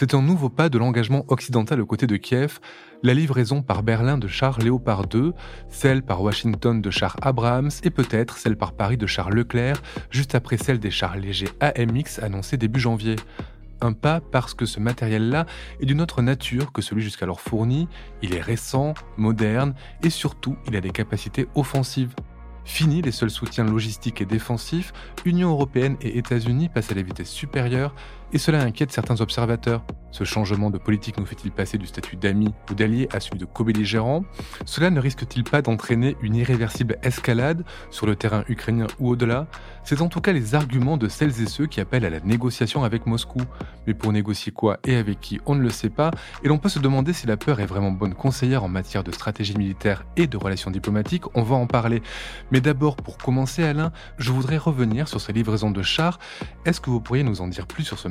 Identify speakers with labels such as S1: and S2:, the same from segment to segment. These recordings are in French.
S1: C'est un nouveau pas de l'engagement occidental aux côtés de Kiev, la livraison par Berlin de chars Léopard 2, celle par Washington de chars Abrams et peut-être celle par Paris de chars Leclerc, juste après celle des chars légers AMX annoncée début janvier. Un pas parce que ce matériel-là est d'une autre nature que celui jusqu'alors fourni, il est récent, moderne et surtout il a des capacités offensives. Fini les seuls soutiens logistiques et défensifs, Union européenne et États-Unis passent à la vitesse supérieure et cela inquiète certains observateurs. Ce changement de politique nous fait-il passer du statut d'ami ou d'allié à celui de co-belligérant? Cela ne risque-t-il pas d'entraîner une irréversible escalade sur le terrain ukrainien ou au-delà? C'est en tout cas les arguments de celles et ceux qui appellent à la négociation avec Moscou. Mais pour négocier quoi et avec qui, on ne le sait pas, et l'on peut se demander si la peur est vraiment bonne conseillère en matière de stratégie militaire et de relations diplomatiques, on va en parler. Mais d'abord, pour commencer Alain, je voudrais revenir sur ces livraisons de chars. Est-ce que vous pourriez nous en dire plus sur ce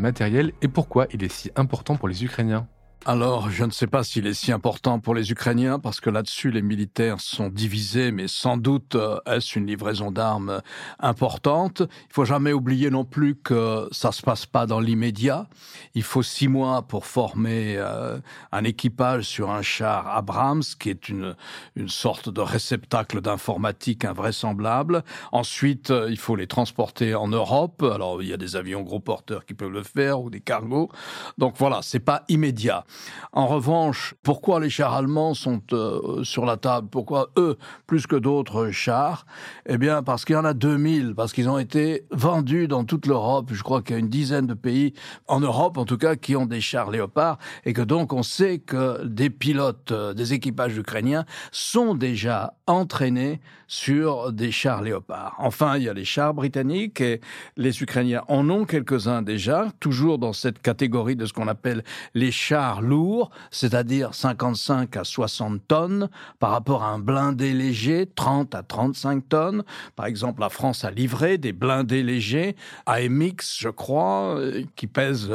S1: et pourquoi il est si important pour les Ukrainiens
S2: alors, je ne sais pas s'il est si important pour les Ukrainiens, parce que là-dessus, les militaires sont divisés, mais sans doute euh, est-ce une livraison d'armes importante? Il faut jamais oublier non plus que ça se passe pas dans l'immédiat. Il faut six mois pour former euh, un équipage sur un char Abrams, qui est une, une sorte de réceptacle d'informatique invraisemblable. Ensuite, euh, il faut les transporter en Europe. Alors, il y a des avions gros porteurs qui peuvent le faire, ou des cargos. Donc voilà, c'est pas immédiat. En revanche, pourquoi les chars allemands sont euh, sur la table? Pourquoi eux, plus que d'autres chars? Eh bien, parce qu'il y en a 2000, parce qu'ils ont été vendus dans toute l'Europe. Je crois qu'il y a une dizaine de pays, en Europe en tout cas, qui ont des chars Léopard, et que donc on sait que des pilotes euh, des équipages ukrainiens sont déjà entraînés sur des chars Léopard. Enfin, il y a les chars britanniques, et les Ukrainiens en ont quelques-uns déjà, toujours dans cette catégorie de ce qu'on appelle les chars lourd, c'est-à-dire 55 à 60 tonnes, par rapport à un blindé léger, 30 à 35 tonnes. Par exemple, la France a livré des blindés légers AMX, je crois, euh, qui pèsent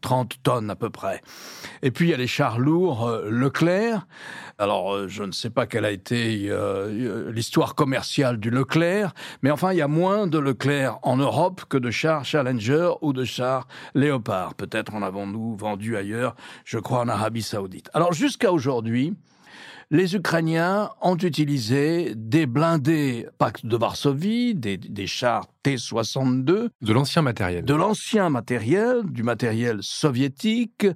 S2: 30 euh, tonnes à peu près. Et puis, il y a les chars lourds euh, Leclerc. Alors, je ne sais pas quelle a été l'histoire commerciale du Leclerc, mais enfin, il y a moins de Leclerc en Europe que de chars Challenger ou de chars Léopard. Peut-être en avons-nous vendu ailleurs je crois, en Arabie saoudite. Alors jusqu'à aujourd'hui, les Ukrainiens ont utilisé des blindés Pacte de Varsovie, des, des chars T-62.
S1: De l'ancien matériel.
S2: De l'ancien matériel, du matériel soviétique,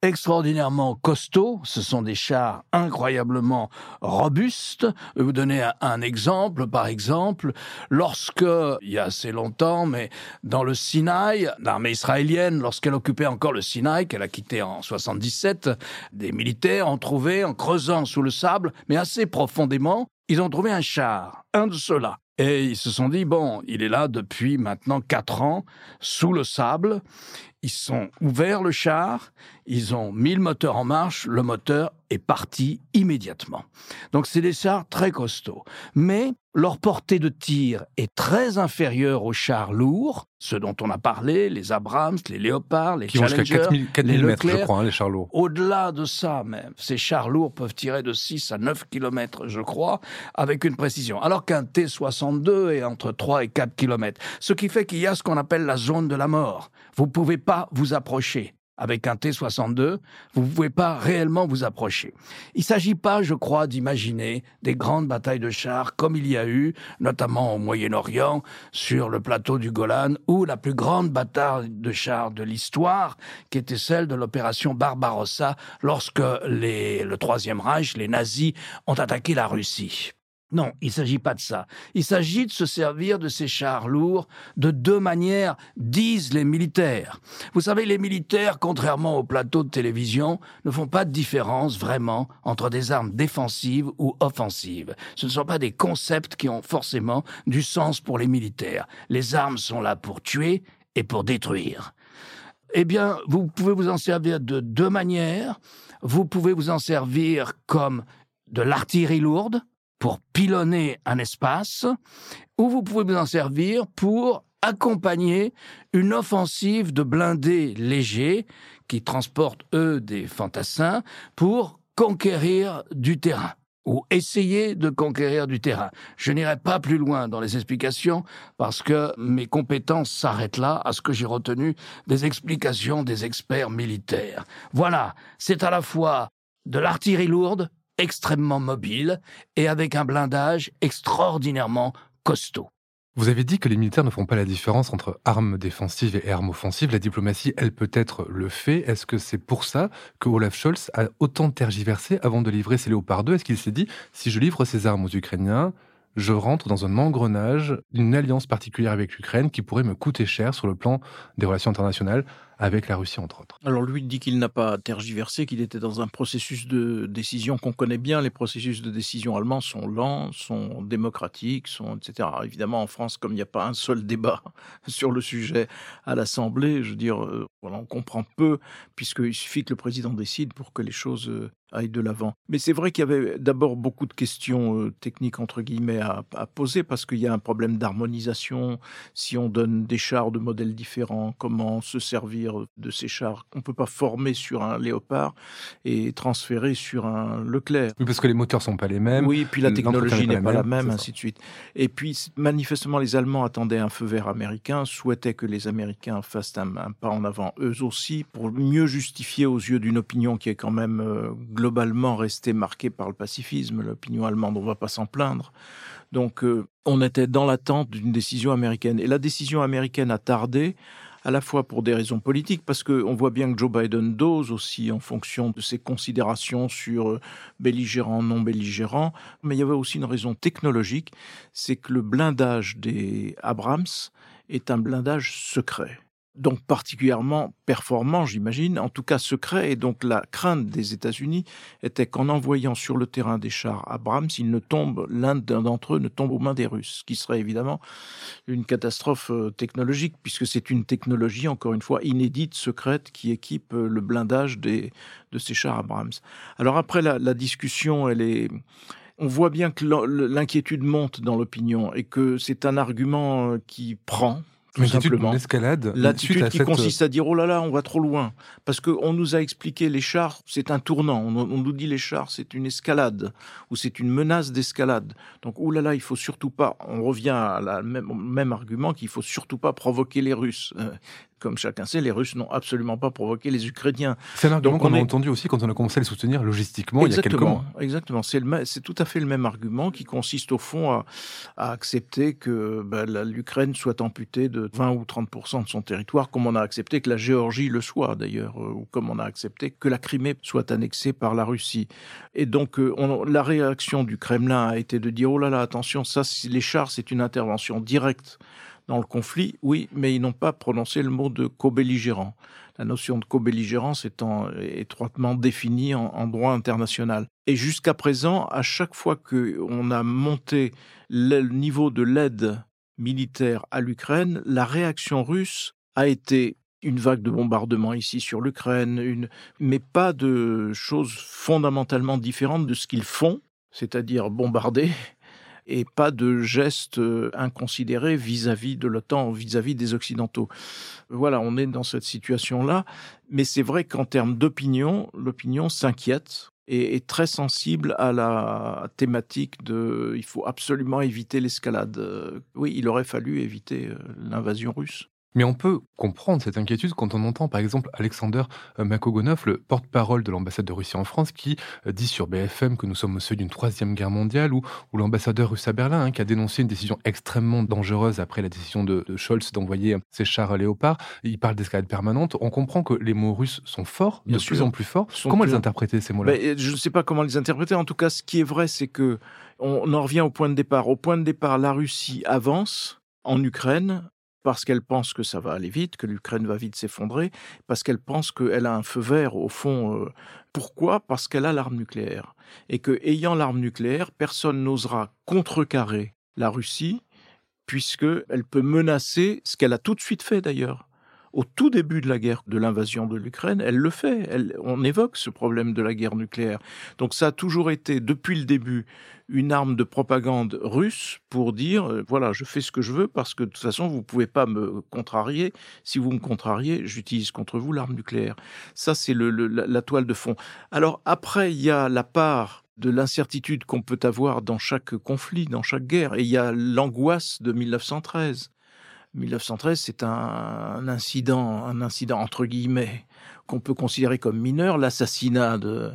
S2: extraordinairement costaud. Ce sont des chars incroyablement robustes. Je vais vous donner un, exemple. Par exemple, lorsque, il y a assez longtemps, mais dans le Sinaï, l'armée israélienne, lorsqu'elle occupait encore le Sinaï, qu'elle a quitté en 77, des militaires ont trouvé, en creusant sous le sable, mais assez profondément, ils ont trouvé un char, un de ceux-là. Et ils se sont dit, bon, il est là depuis maintenant quatre ans, sous le sable. Ils sont ouverts le char, ils ont mis le moteur en marche, le moteur est parti immédiatement. Donc c'est des chars très costauds. Mais leur portée de tir est très inférieure aux chars lourds, ceux dont on a parlé, les Abrams, les Léopards, les
S1: Qui
S2: Challenger,
S1: 4000, 4000
S2: les
S1: mètres, je crois, hein, les chars lourds.
S2: Au-delà de ça même, ces chars lourds peuvent tirer de 6 à 9 km, je crois, avec une précision. Alors qu'un T-62 est entre 3 et 4 km. Ce qui fait qu'il y a ce qu'on appelle la zone de la mort. Vous pouvez pas vous approcher. Avec un T-62, vous ne pouvez pas réellement vous approcher. Il ne s'agit pas, je crois, d'imaginer des grandes batailles de chars comme il y a eu, notamment au Moyen-Orient, sur le plateau du Golan, ou la plus grande bataille de chars de l'histoire, qui était celle de l'opération Barbarossa, lorsque le Troisième Reich, les nazis, ont attaqué la Russie. Non, il ne s'agit pas de ça. Il s'agit de se servir de ces chars lourds de deux manières, disent les militaires. Vous savez, les militaires, contrairement aux plateaux de télévision, ne font pas de différence vraiment entre des armes défensives ou offensives. Ce ne sont pas des concepts qui ont forcément du sens pour les militaires. Les armes sont là pour tuer et pour détruire. Eh bien, vous pouvez vous en servir de deux manières. Vous pouvez vous en servir comme de l'artillerie lourde pour pilonner un espace, ou vous pouvez vous en servir pour accompagner une offensive de blindés légers qui transportent, eux, des fantassins pour conquérir du terrain ou essayer de conquérir du terrain. Je n'irai pas plus loin dans les explications parce que mes compétences s'arrêtent là à ce que j'ai retenu des explications des experts militaires. Voilà, c'est à la fois de l'artillerie lourde, extrêmement mobile, et avec un blindage extraordinairement costaud.
S1: Vous avez dit que les militaires ne font pas la différence entre armes défensives et armes offensives. La diplomatie, elle peut-être le fait. Est-ce que c'est pour ça que Olaf Scholz a autant tergiversé avant de livrer ses Léopard 2 Est-ce qu'il s'est dit, si je livre ces armes aux Ukrainiens, je rentre dans un engrenage, une alliance particulière avec l'Ukraine qui pourrait me coûter cher sur le plan des relations internationales avec la Russie, entre autres.
S3: Alors lui dit qu'il n'a pas tergiversé, qu'il était dans un processus de décision qu'on connaît bien. Les processus de décision allemands sont lents, sont démocratiques, sont etc. évidemment, en France, comme il n'y a pas un seul débat sur le sujet à l'Assemblée, je veux dire, euh, voilà, on comprend peu, puisqu'il suffit que le président décide pour que les choses euh, aillent de l'avant. Mais c'est vrai qu'il y avait d'abord beaucoup de questions euh, techniques, entre guillemets, à poser, parce qu'il y a un problème d'harmonisation. Si on donne des chars de modèles différents, comment se servir de ces chars qu'on ne peut pas former sur un Léopard et transférer sur un Leclerc.
S1: Oui, parce que les moteurs sont pas les mêmes.
S3: Oui, puis la technologie n'est pas, la même, ainsi de suite. Et puis, manifestement, les Allemands attendaient un feu vert américain, souhaitaient que les Américains fassent un, pas en avant eux aussi, pour mieux justifier aux yeux d'une opinion qui est quand même euh, globalement restée marquée par le pacifisme, l'opinion allemande, on ne va pas s'en plaindre. Donc, euh, on était dans l'attente d'une décision américaine. Et la décision américaine a tardé à la fois pour des raisons politiques, parce qu'on voit bien que Joe Biden dose aussi en fonction de ses considérations sur euh, belligérants, non belligérants, mais il y avait aussi une raison technologique, c'est que le blindage des Abrams est un blindage secret donc particulièrement performant, j'imagine, en tout cas secret. Et donc la crainte des États-Unis était qu'en envoyant sur le terrain des chars Abrams, il ne tombe, l'un d'entre eux ne tombe aux mains des Russes, ce qui serait évidemment une catastrophe euh, technologique, puisque c'est une technologie, encore une fois, inédite, secrète, qui équipe euh, le blindage des, de ces chars Abrams. Alors après, la, la discussion, elle est on voit bien que l'inquiétude monte dans l'opinion et que c'est un argument euh, qui prend,
S1: tout simplement. L'escalade.
S3: L'attitude qui consiste à dire oh là là, on va trop loin, parce qu'on nous a expliqué les chars, c'est un tournant. On, nous dit les chars, c'est une escalade ou c'est une menace d'escalade. Donc oh là là, il faut surtout pas. On revient à la même, même argument qu'il faut surtout pas provoquer les Russes. Euh, comme chacun sait, les Russes n'ont absolument pas provoqué les Ukrainiens.
S1: C'est un argument qu'on a entendu aussi quand on a commencé à les soutenir logistiquement il y a quelques mois.
S3: Exactement, c'est tout à fait le même argument qui consiste au fond à, accepter que ben, l'Ukraine soit amputée de 20 ou 30 de son territoire, comme on a accepté que la Géorgie le soit d'ailleurs, euh, ou comme on a accepté que la Crimée soit annexée par la Russie. Et donc euh, la réaction du Kremlin a été de dire oh là là, attention, ça, les chars, c'est une intervention directe dans le conflit, oui, mais ils n'ont pas prononcé le mot de co-belligérant. La notion de co-belligérance étant étroitement définie en, droit international. Et jusqu'à présent, à chaque fois qu'on a monté le niveau de l'aide militaire à l'Ukraine, la réaction russe a été une vague de bombardements ici sur l'Ukraine, mais pas de choses fondamentalement différentes de ce qu'ils font, c'est-à-dire bombarder et pas de gestes euh, inconsidérés vis-à-vis de l'OTAN, vis-à-vis des Occidentaux. Voilà, on est dans cette situation-là, mais c'est vrai qu'en termes d'opinion, l'opinion s'inquiète et est très sensible à la thématique de il faut absolument éviter l'escalade. Oui, il aurait fallu éviter euh, l'invasion russe.
S1: Mais on peut comprendre cette inquiétude quand on entend par exemple Alexander euh, Makogonov, le porte-parole de l'ambassade de Russie en France, qui euh, dit sur BFM que nous sommes au seuil d'une troisième guerre mondiale, ou, l'ambassadeur russe à Berlin, hein, qui a dénoncé une décision extrêmement dangereuse après la décision de, Scholz d'envoyer ses chars Léopard. Il parle d'escalade permanente. On comprend que les mots russes sont forts, de plus en plus forts. comment les interpréter ces mots-là?
S3: Ben, Je ne sais pas comment les interpréter. En tout cas, ce qui est vrai, c'est que on en revient au point de départ. Au point de départ, la Russie avance en Ukraine parce qu'elle pense que ça va aller vite, que l'Ukraine va vite s'effondrer, parce qu'elle pense qu'elle a un feu vert au fond. Euh, pourquoi? Parce qu'elle a l'arme nucléaire. Et que, ayant l'arme nucléaire, personne n'osera contrecarrer la Russie, puisqu'elle peut menacer, ce qu'elle a tout de suite fait d'ailleurs, au tout début de la guerre de l'invasion de l'Ukraine, elle le fait. on évoque ce problème de la guerre nucléaire. Donc ça a toujours été, depuis le début, une arme de propagande russe pour dire euh, voilà, je fais ce que je veux parce que de toute façon, vous ne pouvez pas me contrarier. Si vous me contrariez, j'utilise contre vous l'arme nucléaire. Ça, c'est la toile de fond. Alors après, il y a la part de l'incertitude qu'on peut avoir dans chaque conflit, dans chaque guerre. Et il y a l'angoisse de 1913. 1913, c'est un, incident, un incident entre guillemets, qu'on peut considérer comme mineur, l'assassinat de,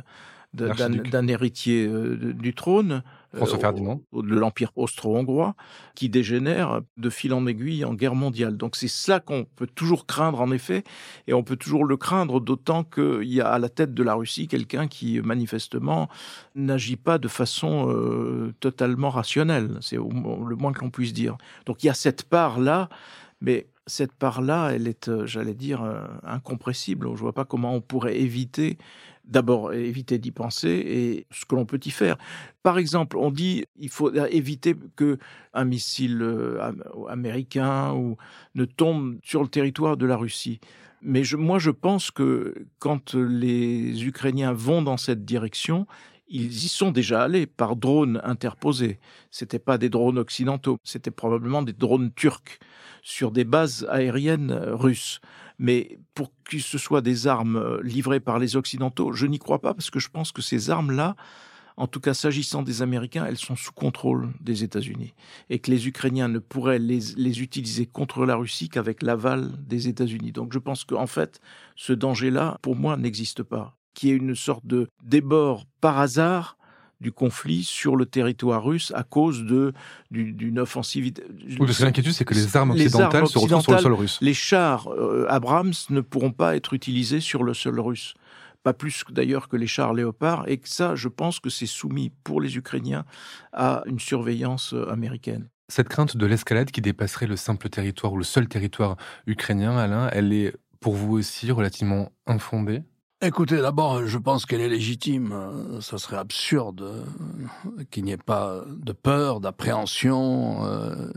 S3: d'un héritier euh, du trône,
S1: François euh,
S3: de l'Empire austro-hongrois, qui dégénère de fil en aiguille en guerre mondiale. Donc c'est cela qu'on peut toujours craindre en effet, et on peut toujours le craindre d'autant qu'il y a à la tête de la Russie quelqu'un qui manifestement n'agit pas de façon euh, totalement rationnelle. C'est le moins que l'on puisse dire. Donc il y a cette part-là, mais cette part-là, elle est, euh, j'allais dire, incompressible. Je ne vois pas comment on pourrait éviter d'abord éviter d'y penser et ce que l'on peut y faire. Par exemple, on dit il faut éviter que un missile euh, américain ne tombe sur le territoire de la Russie. Mais moi, je pense que quand les Ukrainiens vont dans cette direction, ils y sont déjà allés par drones interposés. C'était pas des drones occidentaux, c'était probablement des drones turcs sur des bases aériennes russes. Mais pour que ce soit des armes euh, livrées par les Occidentaux, je n'y crois pas parce que je pense que ces armes-là, en tout cas s'agissant des Américains, elles sont sous contrôle des États-Unis et que les Ukrainiens ne pourraient les, utiliser contre la Russie qu'avec l'aval des États-Unis. Donc je pense qu'en fait, ce danger-là, pour moi, n'existe pas. Qui est une sorte de débord par hasard du conflit sur le territoire russe à cause de d'une offensive.
S1: Oui, parce que l'inquiétude, c'est que les armes occidentales se retrouvent sur le sol russe.
S3: Les chars euh, Abrams ne pourront pas être utilisés sur le sol russe. Pas plus d'ailleurs que les chars Léopard, et que ça, je pense que c'est soumis pour les Ukrainiens à une surveillance euh, américaine.
S1: Cette crainte de l'escalade qui dépasserait le simple territoire ou le seul territoire ukrainien, Alain, elle est pour vous aussi relativement infondée?
S2: Écoutez, d'abord, je pense qu'elle est légitime. Ça serait absurde euh, qu'il n'y ait pas de peur, d'appréhension. Euh,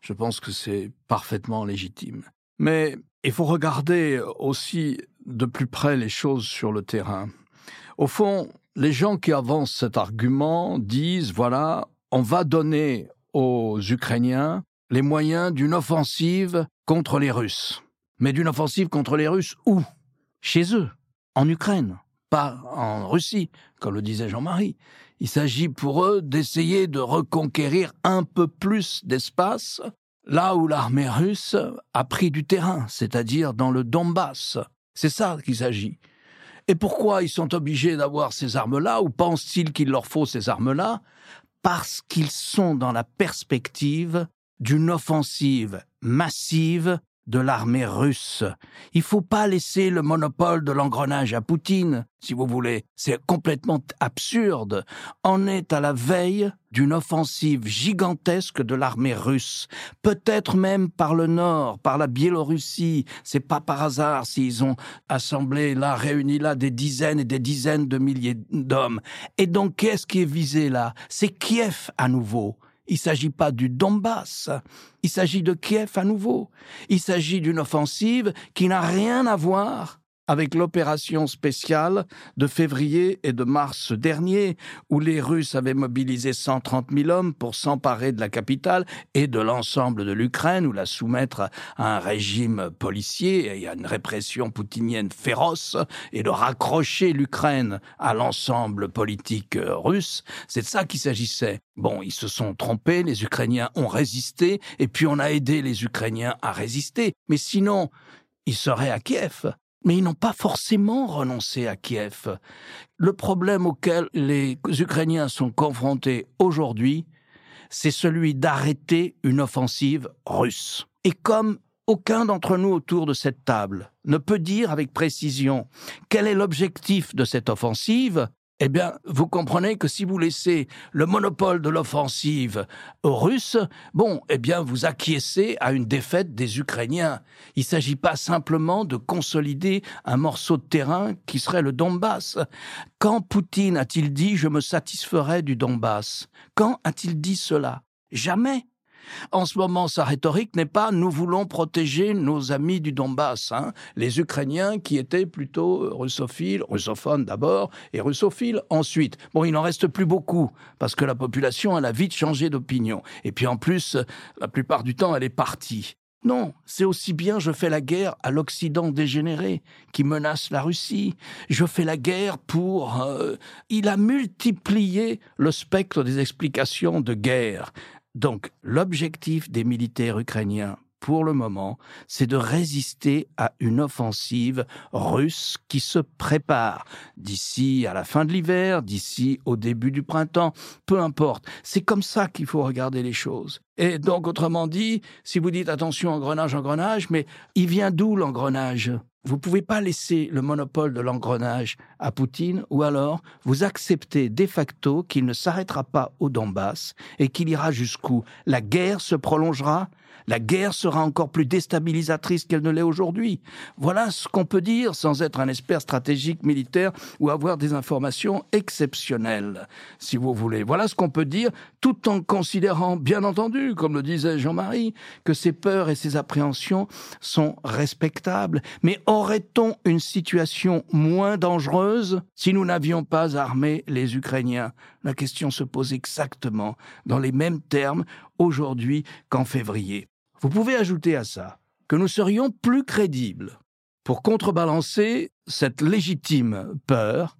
S2: je pense que c'est parfaitement légitime. Mais il faut regarder aussi de plus près les choses sur le terrain. Au fond, les gens qui avancent cet argument disent, voilà, on va donner aux Ukrainiens les moyens d'une offensive contre les Russes. Mais d'une offensive contre les Russes où? Chez eux en Ukraine, pas en Russie, comme le disait Jean-Marie. Il s'agit pour eux d'essayer de reconquérir un peu plus d'espace là où l'armée russe a pris du terrain, c'est-à-dire dans le Donbass. C'est ça qu'il s'agit. Et pourquoi ils sont obligés d'avoir ces armes-là, ou pensent-ils qu'il leur faut ces armes-là? Parce qu'ils sont dans la perspective d'une offensive massive de l'armée russe. Il faut pas laisser le monopole de l'engrenage à Poutine, si vous voulez. C'est complètement absurde. On est à la veille d'une offensive gigantesque de l'armée russe. Peut-être même par le nord, par la Biélorussie. C'est pas par hasard s'ils ont assemblé là, réuni là des dizaines et des dizaines de milliers d'hommes. Et donc, qu'est-ce qui est visé là? C'est Kiev à nouveau. Il ne s'agit pas du Donbass, il s'agit de Kiev à nouveau. Il s'agit d'une offensive qui n'a rien à voir avec l'opération spéciale de février et de mars dernier, où les Russes avaient mobilisé 130 000 hommes pour s'emparer de la capitale et de l'ensemble de l'Ukraine, ou la soumettre à un régime policier et à une répression poutinienne féroce, et de raccrocher l'Ukraine à l'ensemble politique russe. C'est de ça qu'il s'agissait. Bon, ils se sont trompés, les Ukrainiens ont résisté, et puis on a aidé les Ukrainiens à résister. Mais sinon, ils seraient à Kiev. Mais ils n'ont pas forcément renoncé à Kiev. Le problème auquel les Ukrainiens sont confrontés aujourd'hui, c'est celui d'arrêter une offensive russe. Et comme aucun d'entre nous autour de cette table ne peut dire avec précision quel est l'objectif de cette offensive, eh bien, vous comprenez que si vous laissez le monopole de l'offensive aux Russes, bon, eh bien, vous acquiescez à une défaite des Ukrainiens. Il ne s'agit pas simplement de consolider un morceau de terrain qui serait le Donbass. Quand Poutine a-t-il dit je me satisferai du Donbass Quand a-t-il dit cela? Jamais. En ce moment, sa rhétorique n'est pas nous voulons protéger nos amis du Donbass, hein, les Ukrainiens qui étaient plutôt russophiles, russophones d'abord et russophiles ensuite. Bon, il n'en reste plus beaucoup parce que la population elle a vite changé d'opinion. Et puis en plus, la plupart du temps, elle est partie. Non, c'est aussi bien je fais la guerre à l'Occident dégénéré qui menace la Russie. Je fais la guerre pour... Euh, il a multiplié le spectre des explications de guerre. Donc l'objectif des militaires ukrainiens pour le moment, c'est de résister à une offensive russe qui se prépare d'ici à la fin de l'hiver, d'ici au début du printemps, peu importe. C'est comme ça qu'il faut regarder les choses. Et donc, autrement dit, si vous dites attention, engrenage, engrenage, mais il vient d'où l'engrenage? Vous ne pouvez pas laisser le monopole de l'engrenage à Poutine, ou alors vous acceptez de facto qu'il ne s'arrêtera pas au Donbass et qu'il ira jusqu'où? La guerre se prolongera la guerre sera encore plus déstabilisatrice qu'elle ne l'est aujourd'hui. Voilà ce qu'on peut dire sans être un expert stratégique militaire ou avoir des informations exceptionnelles, si vous voulez. Voilà ce qu'on peut dire tout en considérant, bien entendu, comme le disait Jean-Marie, que ces peurs et ces appréhensions sont respectables. Mais aurait-on une situation moins dangereuse si nous n'avions pas armé les Ukrainiens? La question se pose exactement dans les mêmes termes aujourd'hui qu'en février. Vous pouvez ajouter à ça que nous serions plus crédibles pour contrebalancer cette légitime peur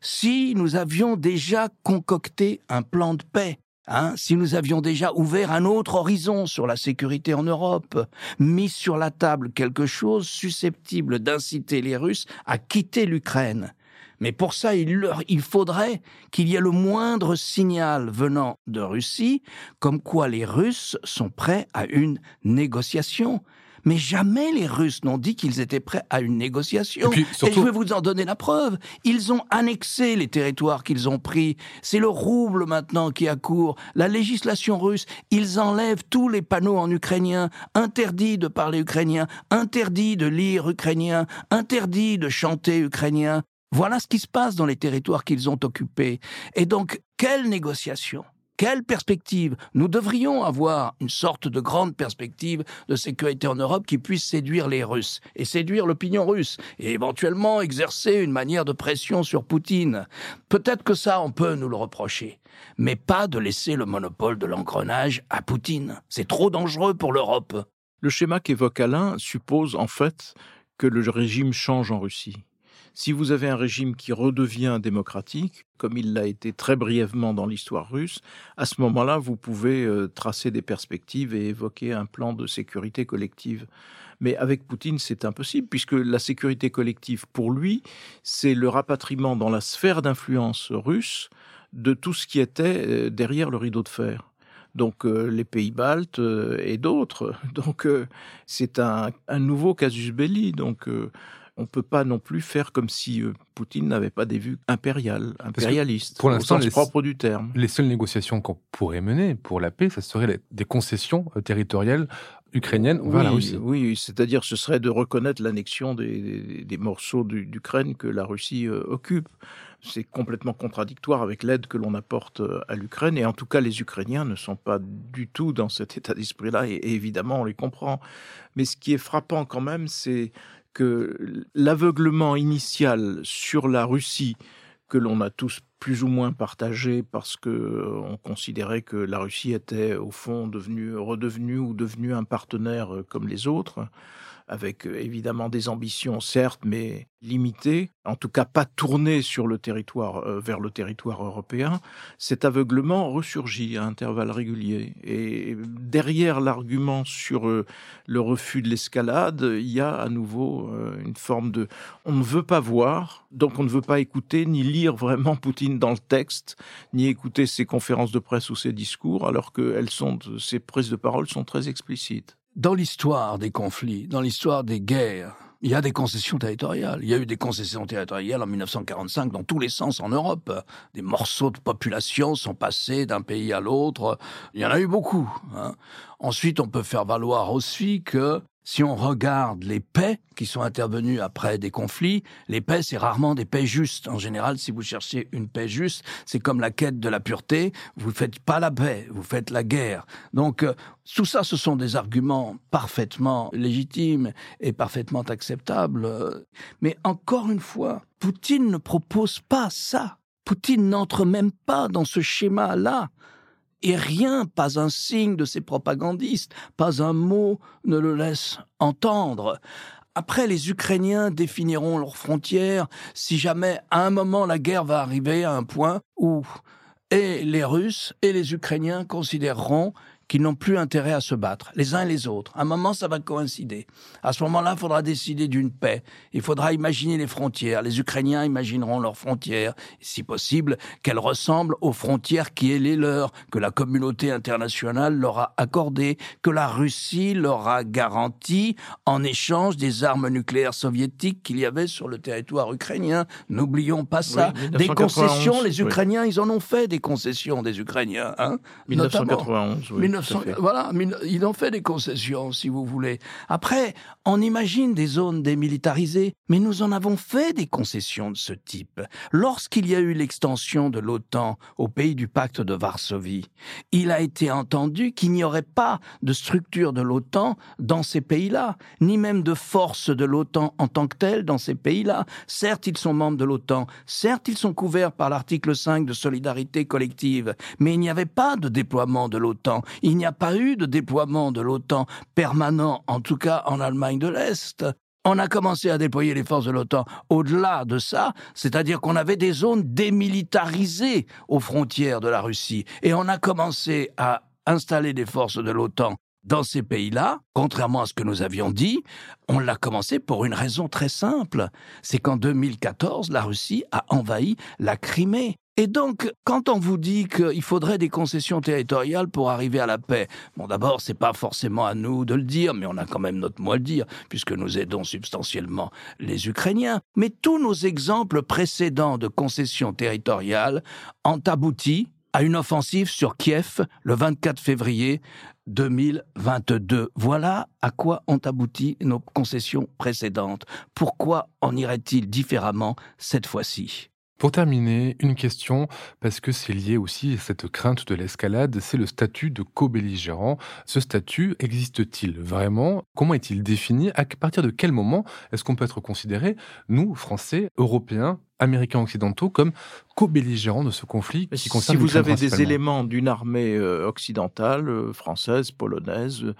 S2: si nous avions déjà concocté un plan de paix, hein, si nous avions déjà ouvert un autre horizon sur la sécurité en Europe, mis sur la table quelque chose susceptible d'inciter les Russes à quitter l'Ukraine. Mais pour ça, il, leur, il faudrait qu'il y ait le moindre signal venant de Russie, comme quoi les Russes sont prêts à une négociation. Mais jamais les Russes n'ont dit qu'ils étaient prêts à une négociation. Et, je vais vous en donner la preuve. Ils ont annexé les territoires qu'ils ont pris. C'est le rouble maintenant qui accourt. La législation russe, ils enlèvent tous les panneaux en ukrainien, interdit de parler ukrainien, interdit de lire ukrainien, interdit de chanter ukrainien. Voilà ce qui se passe dans les territoires qu'ils ont occupés. Et donc, quelle négociation quelle perspective? Nous devrions avoir une sorte de grande perspective de sécurité en Europe qui puisse séduire les Russes et séduire l'opinion russe et éventuellement exercer une manière de pression sur Poutine. Peut-être que ça, on peut nous le reprocher, mais pas de laisser le monopole de l'engrenage à Poutine. C'est trop dangereux pour l'Europe.
S3: Le schéma qu'évoque Alain suppose en fait que le régime change en Russie. Si vous avez un régime qui redevient démocratique, comme il l'a été très brièvement dans l'histoire russe, à ce moment-là, vous pouvez euh, tracer des perspectives et évoquer un plan de sécurité collective. Mais avec Poutine, c'est impossible, puisque la sécurité collective, pour lui, c'est le rapatriement dans la sphère d'influence russe de tout ce qui était euh, derrière le rideau de fer donc euh, les pays baltes et d'autres. Donc c'est un, un, nouveau casus belli. Donc on ne peut pas non plus faire comme si euh, Poutine n'avait pas des vues impériales, impérialistes,
S1: pour l'instant,
S3: les, propre du terme.
S1: Les seules négociations qu'on pourrait mener pour la paix, ça serait des concessions euh, territoriales ukrainiennes
S3: oui,
S1: la Russie.
S3: Oui, c'est-à-dire ce serait de reconnaître l'annexion des, morceaux d'Ukraine que la Russie euh, occupe. C'est complètement contradictoire avec l'aide que l'on apporte à l'Ukraine, et en tout cas les Ukrainiens ne sont pas du tout dans cet état d'esprit-là, et évidemment on les comprend. Mais ce qui est frappant quand même, c'est que l'aveuglement initial sur la Russie que l'on a tous plus ou moins partagé parce que euh, on considérait que la Russie était au fond devenue redevenue ou devenue un partenaire euh, comme les autres avec euh, évidemment des ambitions certes, mais limitées, en tout cas pas tournées sur le territoire, euh, vers le territoire européen, cet aveuglement ressurgit à intervalles réguliers. Et derrière l'argument sur euh, le refus de l'escalade, il y a à nouveau une forme de on ne veut pas voir, donc on ne veut pas écouter ni lire vraiment Poutine dans le texte, ni écouter ses conférences de presse ou ses discours, alors que elles sont, ses prises de parole sont très explicites.
S2: Dans l'histoire des conflits, dans l'histoire des guerres, il y a des concessions territoriales. Il y a eu des concessions territoriales en 1945 dans tous les sens en Europe. Des morceaux de population sont passés d'un pays à l'autre. Il y en a eu beaucoup. Hein. Ensuite, on peut faire valoir aussi que Si on regarde les paix qui sont intervenues après des conflits, les paix, c'est rarement des paix justes. En général, si vous cherchez une paix juste, c'est comme la quête de la pureté. Vous ne faites pas la paix, vous faites la guerre. Donc, euh, tout ça, ce sont des arguments parfaitement légitimes et parfaitement acceptables. Mais encore une fois, Poutine ne propose pas ça. Poutine n'entre même pas dans ce schéma-là. Et rien, pas un signe de ces propagandistes, pas un mot ne le laisse entendre. Après, les Ukrainiens définiront leurs frontières si jamais à un moment la guerre va arriver à un point où et les Russes et les Ukrainiens considéreront qui n'ont plus intérêt à se battre, les uns et les autres. À un moment, ça va coïncider. À ce moment-là, il faudra décider d'une paix. Il faudra imaginer les frontières. Les Ukrainiens imagineront leurs frontières, si possible, qu'elles ressemblent aux frontières qui est les leurs, que la communauté internationale leur a accordées, que la Russie leur a garanties en échange des armes nucléaires soviétiques qu'il y avait sur le territoire ukrainien. N'oublions pas ça. des concessions, les Ukrainiens, ils en ont fait des concessions des Ukrainiens. Hein,
S3: 1991, oui
S2: voilà, il en fait des concessions, si vous voulez. Après, on imagine des zones démilitarisées, mais nous en avons fait des concessions de ce type. Lorsqu'il y a eu l'extension de l'OTAN au pays du pacte de Varsovie, il a été entendu qu'il n'y aurait pas de structure de l'OTAN dans ces pays-là, ni même de force de l'OTAN en tant que telle dans ces pays-là. Certes, ils sont membres de l'OTAN, certes, ils sont couverts par l'article 5 de solidarité collective, mais il n'y avait pas de déploiement de l'OTAN. Il n'y a pas eu de déploiement de l'OTAN permanent, en tout cas en Allemagne de l'Est. On a commencé à déployer les forces de l'OTAN au-delà de ça, c'est-à-dire qu'on avait des zones démilitarisées aux frontières de la Russie. Et on a commencé à installer des forces de l'OTAN dans ces pays-là, contrairement à ce que nous avions dit, on l'a commencé pour une raison très simple. C'est qu'en 2014, la Russie a envahi la Crimée. Et donc, quand on vous dit qu'il faudrait des concessions territoriales pour arriver à la paix, bon, d'abord, c'est pas forcément à nous de le dire, mais on a quand même notre mot à le dire, puisque nous aidons substantiellement les Ukrainiens. Mais tous nos exemples précédents de concessions territoriales ont abouti à une offensive sur Kiev le 24 février 2022. Voilà à quoi ont abouti nos concessions précédentes. Pourquoi en irait-il différemment cette fois-ci?
S1: Pour terminer, une question, parce que c'est lié aussi à cette crainte de l'escalade, c'est le statut de co-belligérant. Ce statut existe-t-il vraiment? Comment est-il défini? À partir de quel moment est-ce qu'on peut être considéré, nous, Français, Européens, Américains occidentaux, comme co-belligérants de ce conflit qui
S3: concerne Si vous avez des éléments d'une armée euh, occidentale, euh, française, polonaise, euh,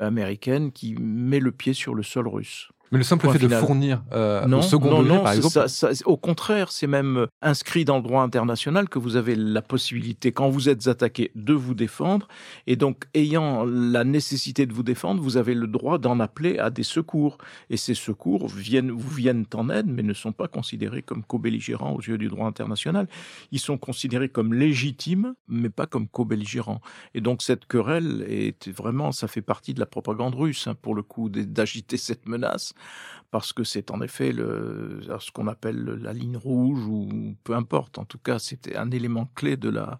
S3: américaine, qui met le pied sur le sol russe,
S1: mais le simple fait de fournir euh, non, au second
S3: non,
S1: par exemple.
S3: au contraire, c'est même inscrit dans le droit international que vous avez la possibilité, quand vous êtes attaqué, de vous défendre. Et donc, ayant la nécessité de vous défendre, vous avez le droit d'en appeler à des secours. Et ces secours viennent, vous viennent en aide, mais ne sont pas considérés comme co-belligérants aux yeux du droit international. Ils sont considérés comme légitimes, mais pas comme co-belligérants. Et donc, cette querelle est vraiment, ça fait partie de la propagande russe, hein, pour le coup, d'agiter cette menace parce que c'est en effet le, ce qu'on appelle la ligne rouge, ou peu importe, en tout cas c'était un élément clé de la,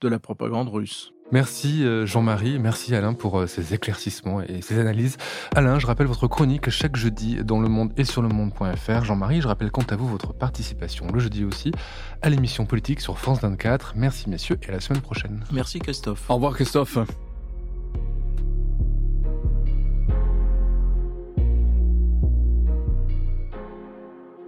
S3: de la propagande russe.
S1: Merci euh, Jean-Marie, merci Alain pour euh, ces éclaircissements et ces analyses. Alain, je rappelle votre chronique chaque jeudi dans Le Monde et sur le monde.fr. Jean-Marie, je rappelle quant à vous votre participation le jeudi aussi à l'émission politique sur France 24. Merci messieurs et à la semaine prochaine.
S3: Merci Christophe.
S4: Au revoir Christophe.